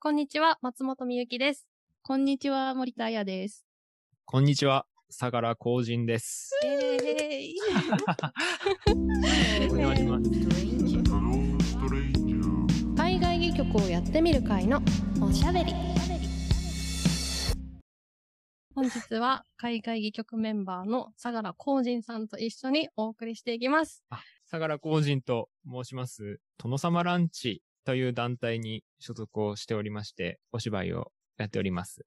こんにちは、松本美由です。こんにちは、森田彩です。こんにちは、相良光人です。えーイ お願いします。海外戯曲をやってみる会のおしゃべり。本日は海外戯曲メンバーの相良光人さんと一緒にお送りしていきます。相良光人と申します、殿様ランチという団体に所属をしておりまして、お芝居をやっております。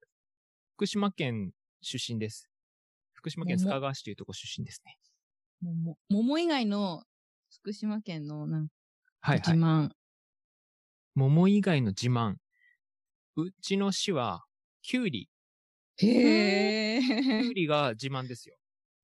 福島県出身です。福島県須賀川市というところ出身ですね。桃桃以外の福島県のなんかはいはい。自慢。桃以外の自慢。うちの市は、キュウリ。へキュウー。リが自慢ですよ。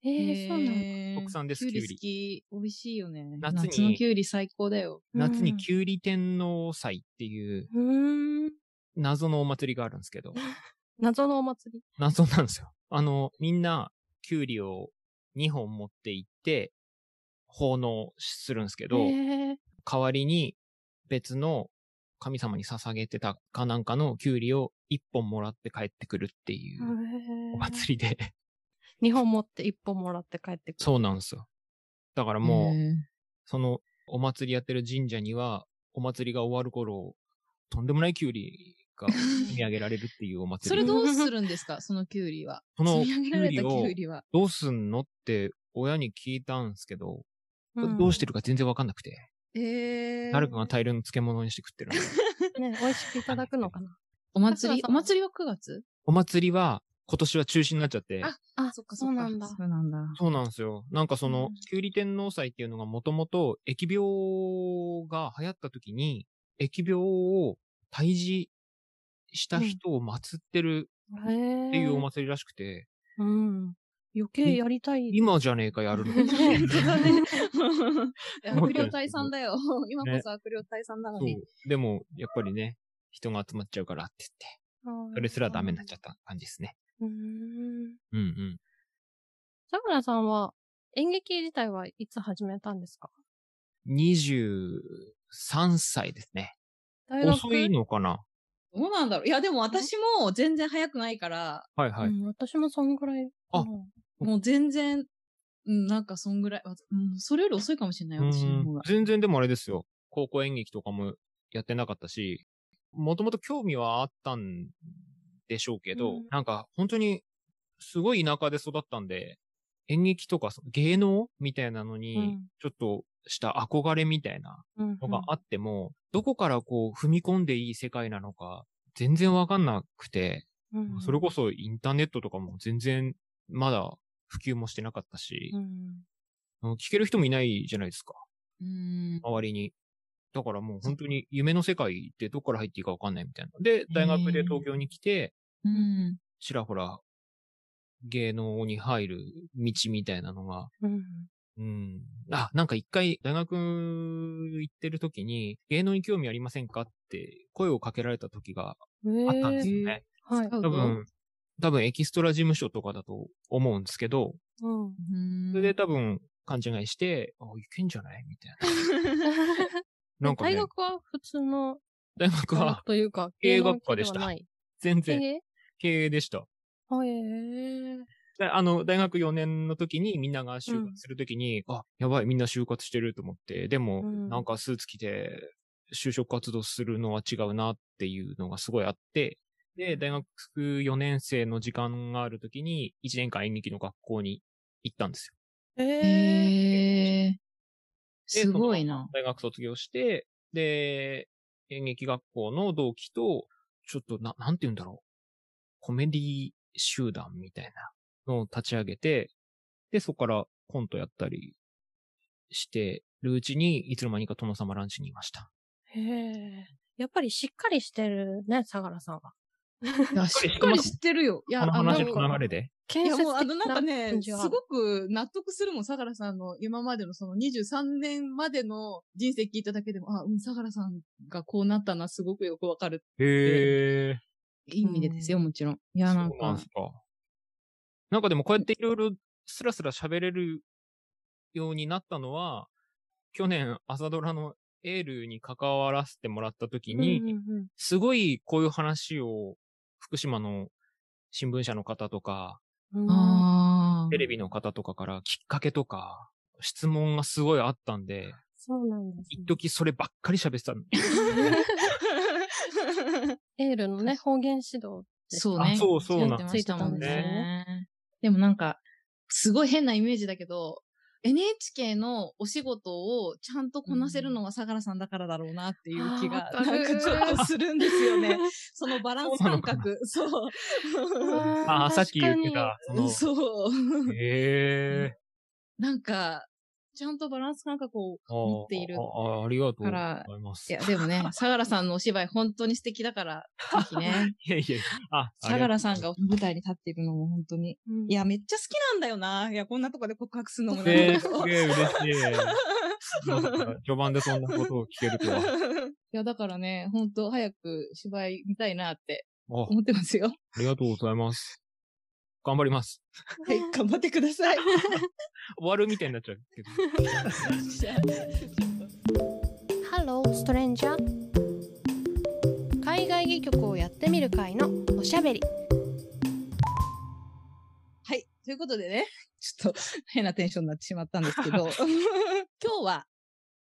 えー、そうなんだ。国産ですキュウリキュウリ好き。美味しいよね。夏に夏のキュウリ最高だよ。夏にうんキュウリ天皇祭っていううーん。謎のお祭りがあるんですけど、謎のお祭り？謎なんですよ。あの、みんな、キュウリを2本持って行って、奉納するんですけど、えー代わりに別の神様に捧げてたかなんかのキュウリを1本もらって帰ってくるっていうお祭りで、2本持って1本もらって帰ってくる。そうなんですよ。だからもう、そのお祭りやってる神社には、お祭りが終わる頃、とんでもないキュウリが 積み上げられるっていうお祭り。それどうするんですか？そのキュウリは。その積み上げられたキキュウリを。どうすんのって親に聞いたんですけど、んどうしてるか全然わかんなくて、えー。誰かが大量の漬物にして食ってる。ね、美味しくいただくのかな？お祭りお祭りは？9月お祭りは今年は中止になっちゃって、ああ、そっかそうなんだ。そうなんだ。そうなんですよ。なんかそのうん、キュウリ天皇祭っていうのがもともと疫病が流行った時に、疫病を退治した人を祀ってるへえ。っていうお祭りらしくて、うん。余計やりたい。今じゃねえかやるの。悪霊退散だよ。今こそ悪霊退散なのに。でも、やっぱりね、人が集まっちゃうからって言って、それすらダメになっちゃった感じですね。うーん。うんうん。さくらさんは演劇自体はいつ始めたんですか？23歳ですね。大学？遅いのかな？どうなんだろういや、でも私も全然早くないから、はいはい。うん、私もそんぐらい。あうんもう全然、うん、なんかそんぐらい、わうん、それより遅いかもしれない、私の方が。全然でもあれですよ。高校演劇とかもやってなかったし、もともと興味はあったんでしょうけど、うんなんか本当にすごい田舎で育ったんで、演劇とかその芸能みたいなのうにん、ちょっとした憧れみたいなうんのがあっても、どこからこう踏み込んでいい世界なのか全然わかんなくて、うんそれこそインターネットとかも全然まだ普及もしてなかったし、うん聞ける人もいないじゃないですか。うん。周りに。だからもう本当に夢の世界ってどこから入っていいかわかんないみたいな。で、大学で東京に来て、うん。ちらほら芸能に入る道みたいなのが、うん。うん。あ、なんか一回大学行ってる時に芸能に興味ありませんかって声をかけられた時があったんですよね。はい。ス。カウト多分、多分エキストラ事務所とかだと思うんですけど、うん。うんそれで多分勘違いして、あ、いけんじゃないみたいな。なんかね。大、学は普通の大学はというか、経営芸能学科でした。全然経営経営でした。あへえ。であの、大学4年の時にみんなが就うん活する時に、あ、やばい、みんな就活してると思って、でも、うんなんかスーツ着て、就職活動するのは違うなっていうのがすごいあって、で、大学4年生の時間がある時に、1年間演劇の学校に行ったんですよ。へえ。へえ。ですごいな。大学卒業して、で、演劇学校の同期と、ちょっとな、なんて言うんだろう。コメディ集団みたいなのを立ち上げて、で、そこからコントやったりしてるうちに、いつの間にか殿様ランチにいました。へえ。やっぱりしっかりしてるね、相良さんは。しっかり知ってるよ。いや、この話の流れで？建いや、もう、あの、ななんかねすごく納得するもん、相良さんの今までのその23年までの人生聞いただけでも、あ、うん、相良さんがこうなったのはすごくよくわかる。へー。いい意味でですよ、もちろん。いや、なんかそうなんす、か。なんかでもこうやっていろいろスラスラ喋れるようになったのは、去年朝ドラのエールに関わらせてもらった時に、うんうんすごいこういう話を福島の新聞社の方とか。テレビの方とかからきっかけとか、質問がすごいあったんで、そうなんです、一時そればっかり喋ってたの。エールのね、方言指導そうね。あそうそうなんやってましたもんね。でもなんか、すごい変なイメージだけど、NHK のお仕事をちゃんとこなせるのは相良さんだからだろうなっていう気が、なんかちょっとするんですよね。そのバランス感覚。そう。あーさっき言ってた、その、そう。へえなんか、ちゃんとバランス感覚をー。持っている。ああありがとうござからいます。いや、でもね、相良さんのお芝居本当に素敵だから、ぜひね、いやいやあ、相良さんが舞台に立っているのも本当に。うんいや、めっちゃ好きなんだよな。いや、こんなとこで告白するのもなんえー、だけどすげえ嬉しい。序盤でそんなことを聞けるとは。いや、だからね、本当早く芝居見たいなってあ思ってますよ。ありがとうございます。頑張ります。はい、頑張ってください。終わるみたいになっちゃうけど。Hello Stranger 海外戯曲をやってみる会のおしゃべりはい。ということでね、ちょっと変なテンションになってしまったんですけど、今日は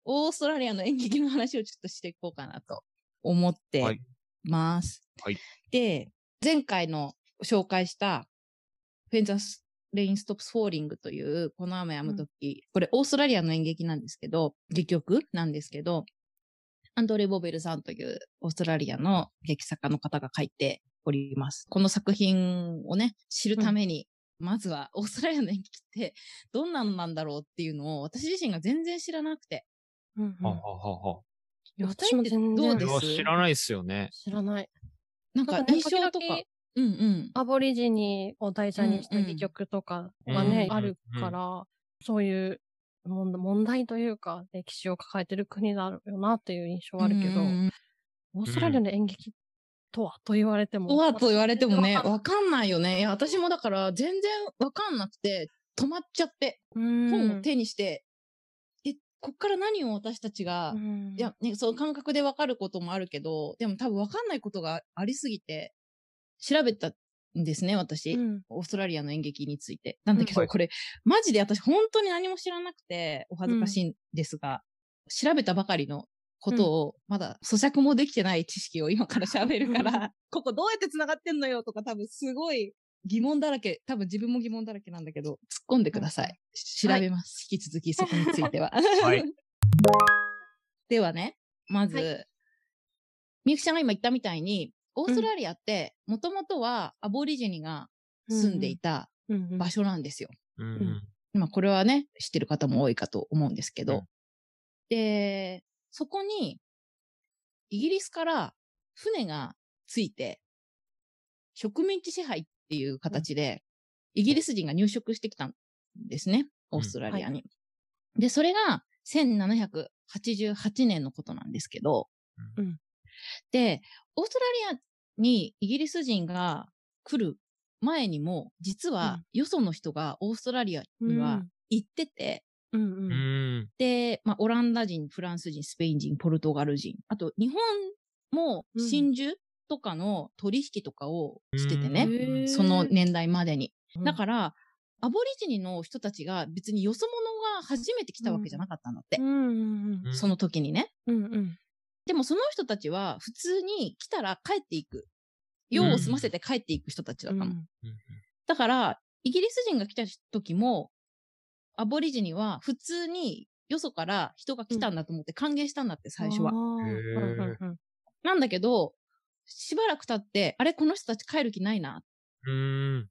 オーストラリアの演劇の話をちょっとしていこうかなと思ってはいます。はいで、前回の紹介した When the Rain Stops Falling というこの雨止むとき、これオーストラリアの演劇なんですけど、戯曲なんですけど、アンドレ・ボベルさんというオーストラリアの劇作家の方が書いております。この作品をね、知るために、まずはオーストラリアの演劇ってどんなのなんだろうっていうのを私自身が全然知らなくて。うんうんはははは。いや私も全然どうです？知らないっすよね。知らない。なんか印象とか。うんうん。アボリジニを題材にした戯曲とかがね、うんあるから、そういう問問題というか、歴史を抱えてる国だよなっていう印象はあるけど、うんうんオーストラリアの演劇とはと言われても。とはと言われてもね、わかんないよね。いや、私もだから全然わかんなくて、止まっちゃって、うん本を手にして、え、こっから何を私たちが、うんいや、ね、その感覚でわかることもあるけど、でも多分わかんないことがありすぎて、調べたんですね、私。うんオーストラリアの演劇について。なんだけど、はいこれ、マジで私本当に何も知らなくて、お恥ずかしいんですが、調べたばかりのことを、まだ咀嚼もできてない知識を今から喋るから、ここどうやって繋がってんのよとか多分すごい疑問だらけ、多分自分も疑問だらけなんだけど、突っ込んでください。調べます。引き続きそこについては。はい。ではね、まず、はみゆきちゃんが今言ったみたいに、オーストラリアって、もともとはアボリジニが住んでいた場所なんですよ。うんん。まあ、これはね、知ってる方も多いかと思うんですけど。うん。で、そこに、イギリスから船がついて、植民地支配っていう形で、イギリス人が入植してきたんですね、オーストラリアに。で、それが1788年のことなんですけど、うんで、オーストラリアにイギリス人が来る前にも、実はよその人がオーストラリアには行ってて、うんううん。ん。で、まあ、オランダ人、フランス人、スペイン人、ポルトガル人、あと日本もうん。真珠とかの取引とかをしててね、へーその年代までに。うんだから、アボリジニの人たちが別によそ者が初めて来たわけじゃなかったんだって。うんうん。うん。その時にね。うんうんでもその人たちは普通に来たら帰っていく。用を済ませて帰っていく人たちだったの。うんだから、イギリス人が来た時も、アボリジニは普通によそから人が来たんだと思って歓迎したんだって、最初はなんだけど、しばらく経って、あれ、この人たち帰る気ないなっうん。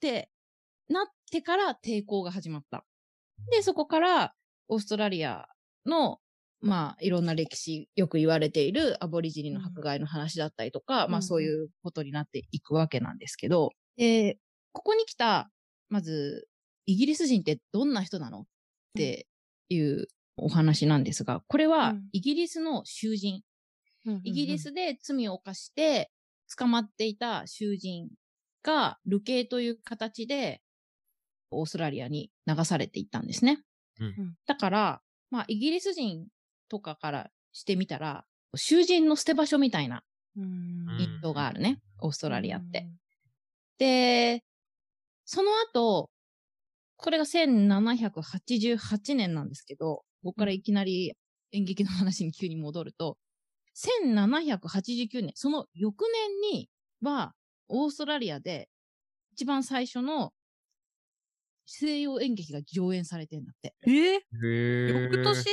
てなってから抵抗が始まった。で、そこから、オーストラリアの、まあ、いろんな歴史、よく言われているアボリジニの迫害の話だったりとか、うんまあそういうことになっていくわけなんですけど、で、ここに来た、まず、イギリス人ってどんな人なの？っていうお話なんですが、これはうん。イギリスの囚人、うんうんイギリスで罪を犯して捕まっていた囚人が、流刑という形で、オーストラリアに流されていったんですね。うん。だから、まあ、イギリス人とかからしてみたら、囚人の捨て場所みたいなうん印象があるね、オーストラリアって。。で、その後、これが1788年なんですけど、ここからいきなり演劇の話に急に戻ると、1789年、その翌年には、オーストラリアで一番最初の西洋演劇が上演されてんだって。えー翌年？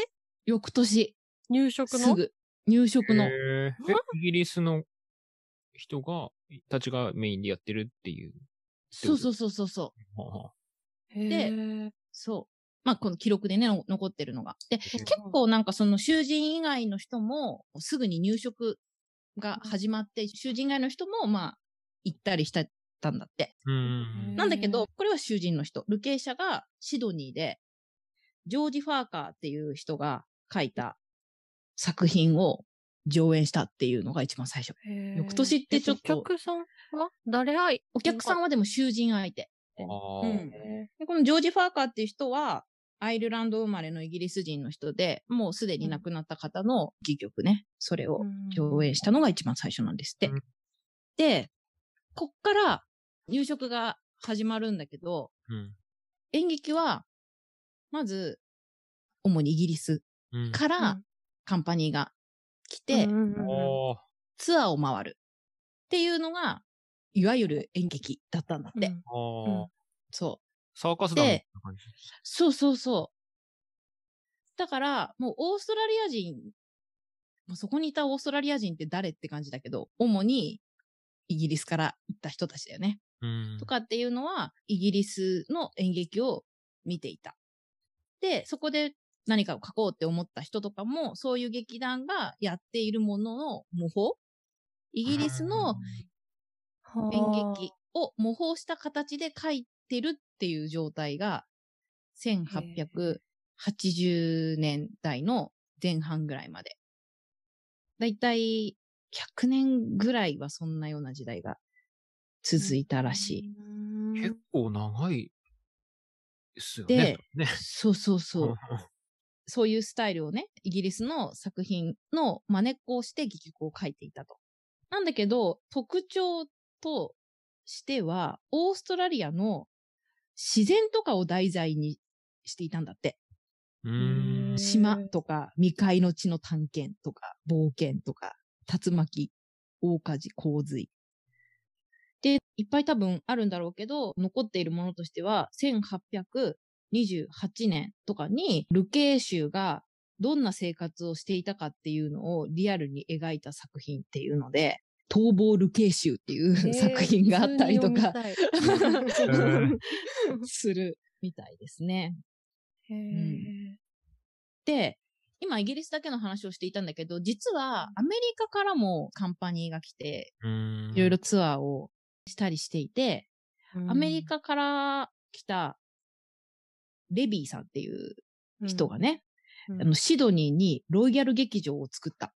翌年、入植の？すぐ、入植の。え、イギリスの人が、たちがメインでやってるっていう？そうそうそうそうそう。はで、そう。まあ、この記録でね、の残ってるのが。で、ん結構なんかその囚人以外の人も、すぐに入植が始まって、囚人以外の人も、まあ、行ったりしたたんだって。うん。なんだけど、これは囚人の人。ルケーシャがシドニーで、ジョージ・ファーカーっていう人が書いた作品を上演したっていうのが一番最初。翌年ってちょっとえお客さんは？誰愛お客さんはでも囚人相手。うんでこのジョージ・ファーカーっていう人は、アイルランド生まれのイギリス人の人で、もうすでに亡くなった方の戯曲ね、それを上演したのが一番最初なんですって。うんで、こっから入植が始まるんだけど、うん。演劇は、まず、主にイギリスうん。かうらんカンパニーが来て。ツアーを回るっていうのが、いわゆる演劇だったんだって。そう。サーカス団みたいな感じ。そうそうそう。だから、もうオーストラリア人、まあそこにいたオーストラリア人って誰って感じだけど、主にイギリスから行った人たちだよね。うんと。かっていうのは、イギリスの演劇を見ていた。で、そこで何かを書こうって思った人とかも、そういう劇団がやっているものの模倣？イギリスの演劇を模倣した形で書いてるっていう状態が、1880年代の前半ぐらいまで。だいたい100年ぐらいはそんなような時代が続いたらしい。い結構長いですよでね。ね。そうそうそう。そういうスタイルをね、イギリスの作品の真似っこをして戯曲を書いていたと。なんだけど、特徴としては、オーストラリアの自然とかを題材にしていたんだって。島とか、未開の地の探検とか、冒険とか、竜巻、大火事、洪水。で、いっぱい多分あるんだろうけど、残っているものとしては、1828年とかに、ルケー州がどんな生活をしていたかっていうのをリアルに描いた作品っていうので、逃亡ルケー州っていう作品があったりとか、ー するみたいですね。へー。で、今イギリスだけの話をしていたんだけど、実はアメリカからもカンパニーが来て、うん。いろいろツアーをしたりしていて、アメリカから来たレビーさんっていう人がね、うんあのシドニーにロイヤル劇場を作った。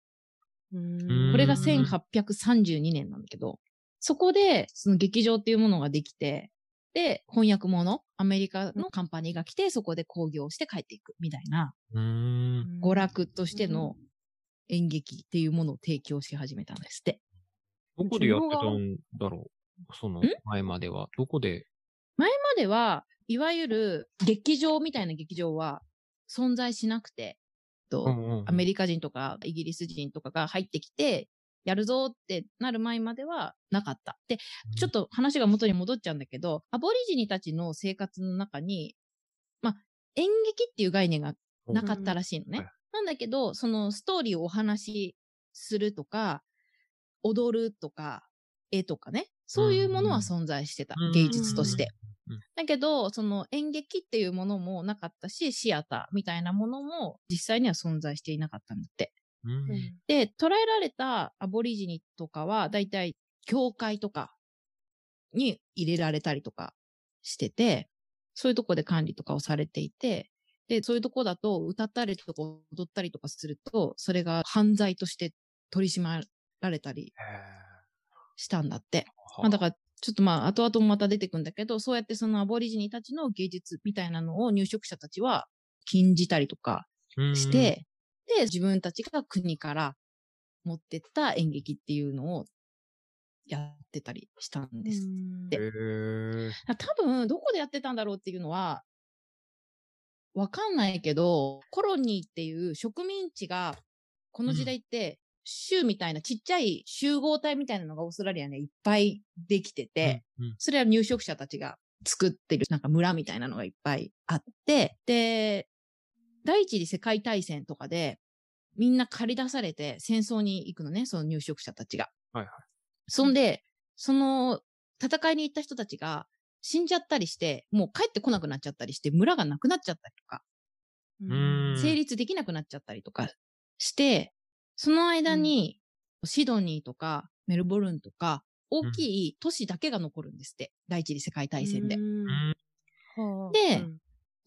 うんこれがうん1832年なんだけど、そこでその劇場っていうものができて、で、翻訳物、アメリカのカンパニーが来て、そこで興行して帰っていくみたいな。娯楽としての演劇っていうものを提供し始めたんですって。どこでやってたんだろう？そのん前までは。どこで？前までは、いわゆる劇場みたいな劇場は存在しなくて、とアメリリカ人とかイギリス人とかが入ってきて、やるぞってなる前まではなかった。で、ちょっと話が元に戻っちゃうんだけど、アボリジニたちの生活の中に、まあ、演劇っていう概念がなかったらしいのね。なんだけど、そのストーリーをお話しするとか、踊るとか、絵とかね、そういうものは存在してた。うん芸術として。うん。だけど、その演劇っていうものもなかったし、シアターみたいなものも実際には存在していなかったんだって。うん。で、捉えられたアボリジニとかは、だいたい教会とかに入れられたりとかしてて、そういうとこで管理とかをされていて、で、そういうとこだと歌ったりとか踊ったりとかすると、それが犯罪として取り締まられたりへしたんだって。ーまあだから、ちょっとまあ、後々もまた出てくんだけど、そうやってそのアボリジニたちの芸術みたいなのを入植者たちは禁じたりとかうん。して、で、自分たちが国から持ってった演劇っていうのをやってたりしたんです。へー。多分、どこでやってたんだろうっていうのは、わかんないけど、コロニーっていう植民地が、この時代って、州みたいなちっちゃい集合体みたいなのがオーストラリアにはいっぱいできてて、うんうんそれは入植者たちが作ってるなんか村みたいなのがいっぱいあって、で、第一次世界大戦とかで、みんな借り出されて戦争に行くのね、その入植者たちが。はいはい。そんで、その戦いに行った人たちが死んじゃったりして、もう帰ってこなくなっちゃったりして、村がなくなっちゃったりとか、うん成立できなくなっちゃったりとかして、その間に、シドニーとかメルボルンとか、大きい都市だけが残るんですって。第一次世界大戦で。でうん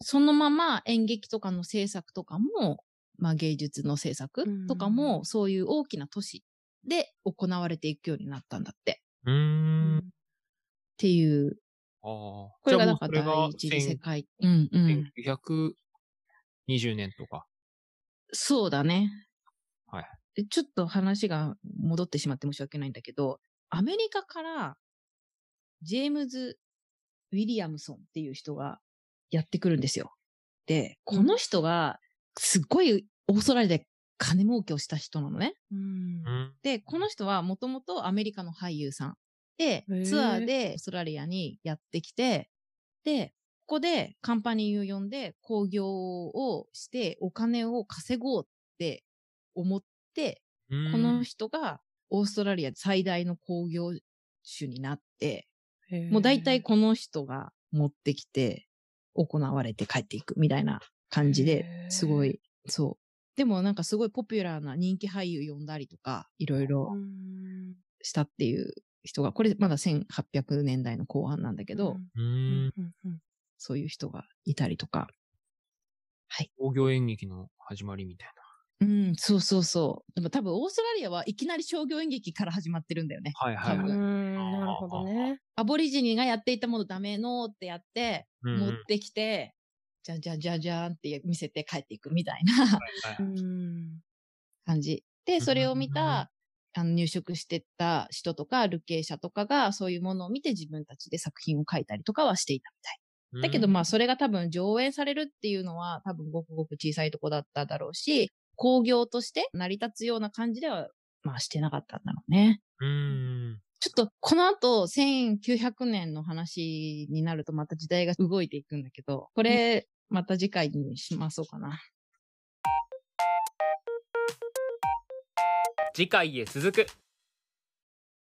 そのまま演劇とかの制作とかも、まあ芸術の制作とかうも、んそういう大きな都市で行われていくようになったんだって。っていう。これがだから第一次世界。うんうん。1920年とか。そうだね。はいで。ちょっと話が戻ってしまって申し訳ないんだけど、アメリカから、ジェームズ・ウィリアムソンっていう人がやってくるんですよ。で、この人が、すっごいオーストラリアで金儲けをした人なのね。うんうん。で、この人はもともとアメリカの俳優さんでツアーでオーストラリアにやってきて、で、ここでカンパニーを呼んで興行をしてお金を稼ごうって思って、うん。この人がオーストラリア最大の興行主になって、もう大体この人が持ってきて行われて帰っていくみたいな感じへでー、すごい、そう。でもなんかすごいポピュラーな人気俳優呼んだりとか、いろいろうん。したっていう人が、これまだ1800年代の後半なんだけど、そういう人がいたりとか。工業演劇の始まりみたいうん、そうそうそう。でも多分オーストラリアはいきなり商業演劇から始まってるんだよね。な。はいはいはい。うんなるほどね。アボリジニがやっていたものダメのってやって、うん持ってきて、じゃんじゃんじゃんじゃんって見せて帰っていくみたいなはいうん感じ。で、それを見た、あの入植してった人とか、ルケー者とかがそういうものを見て自分たちで作品を書いたりとかはしていたみたい。だけどまあそれが多分上演されるっていうのは多分ごくごく小さいとこだっただろうし、工業として成り立つような感じではまあしてなかったんだろうね。うん。ちょっとこの後1900年の話になるとまた時代が動いていくんだけど、これまた次回にしましょうかな。次回へ続く。